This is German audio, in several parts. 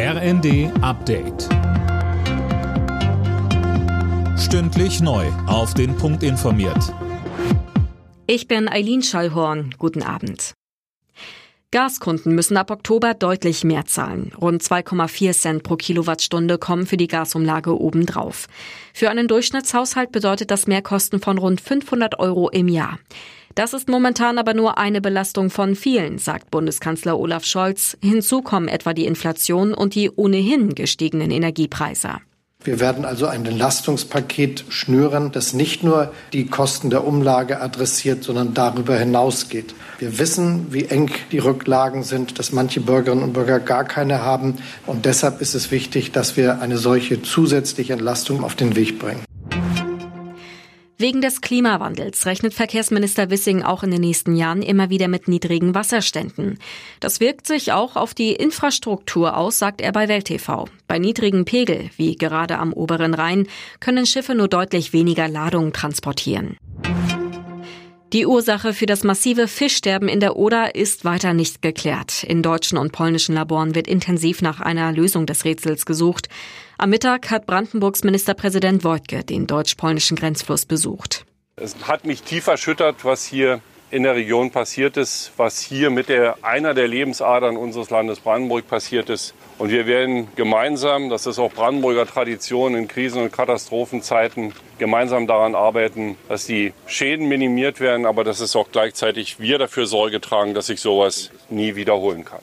RND Update. Stündlich neu. Auf den Punkt informiert. Ich bin Eileen Schallhorn. Guten Abend. Gaskunden müssen ab Oktober deutlich mehr zahlen. Rund 2,4 Cent pro Kilowattstunde kommen für die Gasumlage obendrauf. Für einen Durchschnittshaushalt bedeutet das Mehrkosten von rund 500 Euro im Jahr. Das ist momentan aber nur eine Belastung von vielen, sagt Bundeskanzler Olaf Scholz. Hinzu kommen etwa die Inflation und die ohnehin gestiegenen Energiepreise. Wir werden also ein Entlastungspaket schnüren, das nicht nur die Kosten der Umlage adressiert, sondern darüber hinausgeht. Wir wissen, wie eng die Rücklagen sind, dass manche Bürgerinnen und Bürger gar keine haben. Und deshalb ist es wichtig, dass wir eine solche zusätzliche Entlastung auf den Weg bringen. Wegen des Klimawandels rechnet Verkehrsminister Wissing auch in den nächsten Jahren immer wieder mit niedrigen Wasserständen. Das wirkt sich auch auf die Infrastruktur aus, sagt er bei Welt TV. Bei niedrigen Pegel, wie gerade am oberen Rhein, können Schiffe nur deutlich weniger Ladung transportieren. Die Ursache für das massive Fischsterben in der Oder ist weiter nicht geklärt. In deutschen und polnischen Laboren wird intensiv nach einer Lösung des Rätsels gesucht. Am Mittag hat Brandenburgs Ministerpräsident Wojtke den deutsch-polnischen Grenzfluss besucht. Es hat mich tief erschüttert, was hier in der Region passiert ist, was hier mit der, einer der Lebensadern unseres Landes Brandenburg passiert ist. Und wir werden gemeinsam, das ist auch Brandenburger Tradition in Krisen- und Katastrophenzeiten, gemeinsam daran arbeiten, dass die Schäden minimiert werden, aber dass es auch gleichzeitig wir dafür Sorge tragen, dass sich sowas nie wiederholen kann.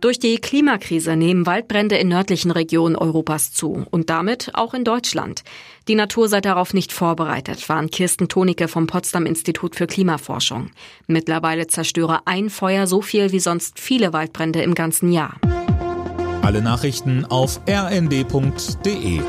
Durch die Klimakrise nehmen Waldbrände in nördlichen Regionen Europas zu und damit auch in Deutschland. Die Natur sei darauf nicht vorbereitet, waren Kirsten Tonicke vom Potsdam Institut für Klimaforschung. Mittlerweile zerstöre ein Feuer so viel wie sonst viele Waldbrände im ganzen Jahr. Alle Nachrichten auf rnd.de